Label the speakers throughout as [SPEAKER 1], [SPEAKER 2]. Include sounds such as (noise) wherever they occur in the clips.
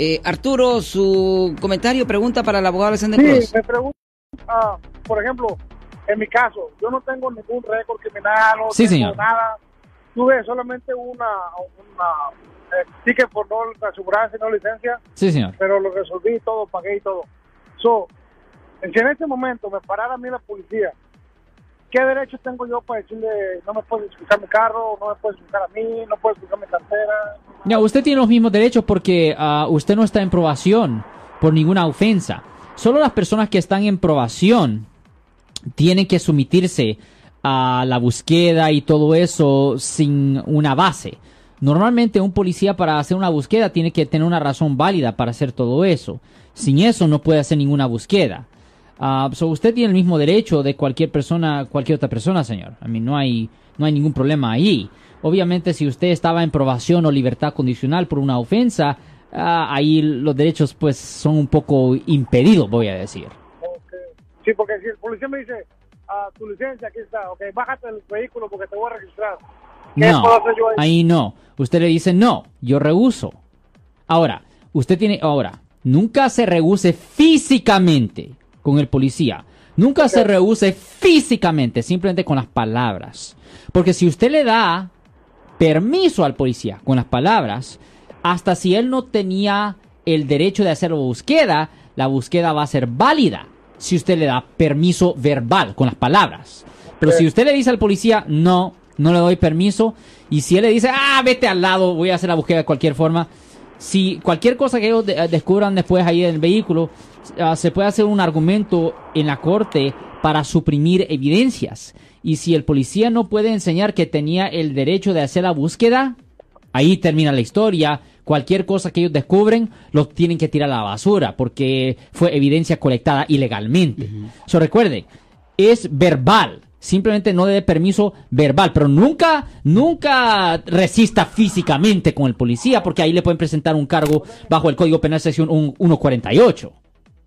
[SPEAKER 1] Eh, Arturo, su comentario, pregunta para el abogado Alexander
[SPEAKER 2] Sí, me pregunto, ah, por ejemplo, en mi caso, yo no tengo ningún récord criminal, no
[SPEAKER 3] Sí,
[SPEAKER 2] tengo
[SPEAKER 3] señor.
[SPEAKER 2] nada. Tuve solamente una, una eh, ticket por no aseguranza y no licencia,
[SPEAKER 3] Sí, señor.
[SPEAKER 2] pero lo resolví todo, pagué y todo. So, si en este momento me parara a mí la policía, ¿qué derecho tengo yo para decirle no me puedes buscar mi carro, no me puedes buscar a mí, no puedes buscar mi cartera?
[SPEAKER 3] Ya, usted tiene los mismos derechos porque ah, usted no está en probación por ninguna ofensa. Solo las personas que están en probación tienen que someterse a la búsqueda y todo eso sin una base. Normalmente un policía para hacer una búsqueda tiene que tener una razón válida para hacer todo eso. Sin eso no puede hacer ninguna búsqueda. Ah, usted tiene el mismo derecho de cualquier persona, cualquier otra persona, señor. A mí no hay, no hay ningún problema ahí. Obviamente, si usted estaba en probación o libertad condicional por una ofensa, ah, ahí los derechos pues son un poco impedidos, voy a decir.
[SPEAKER 2] Sí, porque si el policía me dice, ah, tu licencia aquí está, ok, bájate del vehículo porque te voy a registrar. ¿Qué
[SPEAKER 3] No,
[SPEAKER 2] yo ahí
[SPEAKER 3] no. Usted le dice no, yo rehuso. Ahora, usted tiene, ahora, nunca se rehúse físicamente con el policía. Nunca se rehúse físicamente, simplemente con las palabras. Porque si usted le da permiso al policía con las palabras, hasta si él no tenía el derecho de hacer la búsqueda, la búsqueda va a ser válida si usted le da permiso verbal con las palabras. Pero si usted le dice al policía, no, no le doy permiso, y si él le dice, ah, vete al lado, voy a hacer la búsqueda de cualquier forma, si cualquier cosa que ellos de- descubran después ahí en el vehículo, ah, se puede hacer un argumento en la corte para suprimir evidencias. Y si el policía no puede enseñar que tenía el derecho de hacer la búsqueda, ahí termina la historia. Cualquier cosa que ellos descubren, lo tienen que tirar a la basura porque fue evidencia colectada ilegalmente. So, recuerden, es verbal. Simplemente no dé permiso verbal, pero nunca, nunca resista físicamente con el policía porque ahí le pueden presentar un cargo bajo el Código Penal sección un- 148.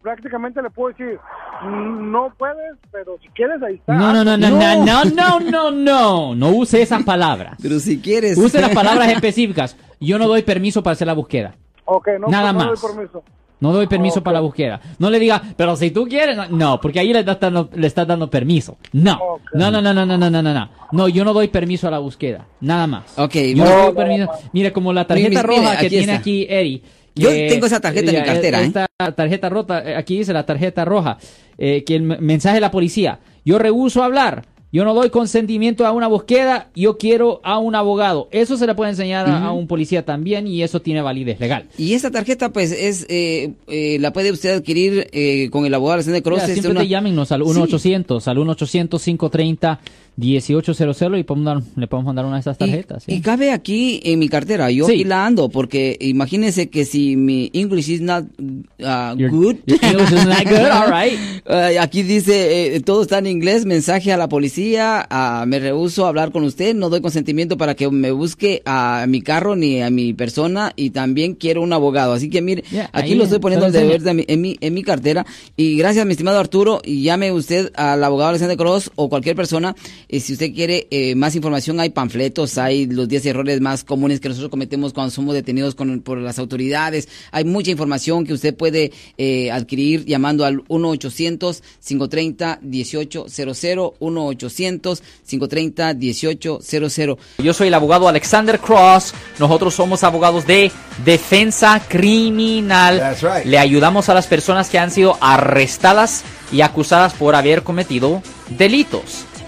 [SPEAKER 2] Prácticamente le puedo decir, "Mm, no puedes, pero si quieres ahí está.
[SPEAKER 3] No, no, no, no, no, no, no, no, no, no use esas palabras.
[SPEAKER 1] Pero si quieres.
[SPEAKER 3] Use las palabras específicas. Yo no doy permiso para hacer la búsqueda.
[SPEAKER 2] Ok, no,
[SPEAKER 3] Nada
[SPEAKER 2] pues no
[SPEAKER 3] más.
[SPEAKER 2] doy permiso.
[SPEAKER 3] No doy permiso
[SPEAKER 2] Ok.
[SPEAKER 3] para la búsqueda. No le diga, pero si tú quieres, no, no, porque ahí le estás dando, le estás dando permiso. No.
[SPEAKER 2] Ok.
[SPEAKER 3] no, no, no, no, no, no, no, no, no. No, yo no doy permiso a la búsqueda. Nada más.
[SPEAKER 1] Ok,
[SPEAKER 3] Yo
[SPEAKER 1] no,
[SPEAKER 3] no doy
[SPEAKER 2] no,
[SPEAKER 3] permiso.
[SPEAKER 2] no.
[SPEAKER 3] Mire, como la tarjeta roja que
[SPEAKER 1] aquí
[SPEAKER 3] tiene
[SPEAKER 1] está.
[SPEAKER 3] aquí Eddie.
[SPEAKER 1] Yo
[SPEAKER 3] eh,
[SPEAKER 1] tengo esa tarjeta en mi cartera. ¿eh?
[SPEAKER 3] Esta tarjeta rota, eh, aquí dice la tarjeta roja, eh, que el mensaje de la policía, yo rehuso hablar, yo no doy consentimiento a una búsqueda, yo quiero a un abogado. Eso se le puede enseñar a un policía también y eso tiene validez legal.
[SPEAKER 1] Y esta tarjeta, pues, es eh, eh, la puede usted adquirir eh, con el abogado de Cross. Este
[SPEAKER 3] siempre
[SPEAKER 1] una...
[SPEAKER 3] llámenos al 1-800, sí. al 1-800-530. 1800 y podemos dar, le podemos mandar una de esas tarjetas.
[SPEAKER 1] Y, cabe aquí en mi cartera, yo
[SPEAKER 3] sí.
[SPEAKER 1] aquí la ando, porque imagínense que si mi English is not uh, good,
[SPEAKER 3] English is not good, all right.
[SPEAKER 1] uh, (laughs) aquí dice, eh, todo está en inglés, mensaje a la policía, uh, me rehuso a hablar con usted, no doy consentimiento para que me busque a mi carro ni a mi persona y también quiero un abogado. Así que mire, aquí lo estoy poniendo deber de mi, en, mi, en mi cartera. Y gracias, mi estimado Arturo, y llame usted al abogado Alexander Cross o cualquier persona eh, si usted quiere eh, más información, hay panfletos, hay los 10 errores más comunes que nosotros cometemos cuando somos detenidos con- por las autoridades. Hay mucha información que usted puede eh, adquirir llamando al 1-800-530-1800, 1-800-530-1800.
[SPEAKER 4] Yo soy el abogado Alexander Cross. Nosotros somos abogados de defensa criminal.
[SPEAKER 5] That's right.
[SPEAKER 4] Le ayudamos a las personas que han sido arrestadas y acusadas por haber cometido delitos.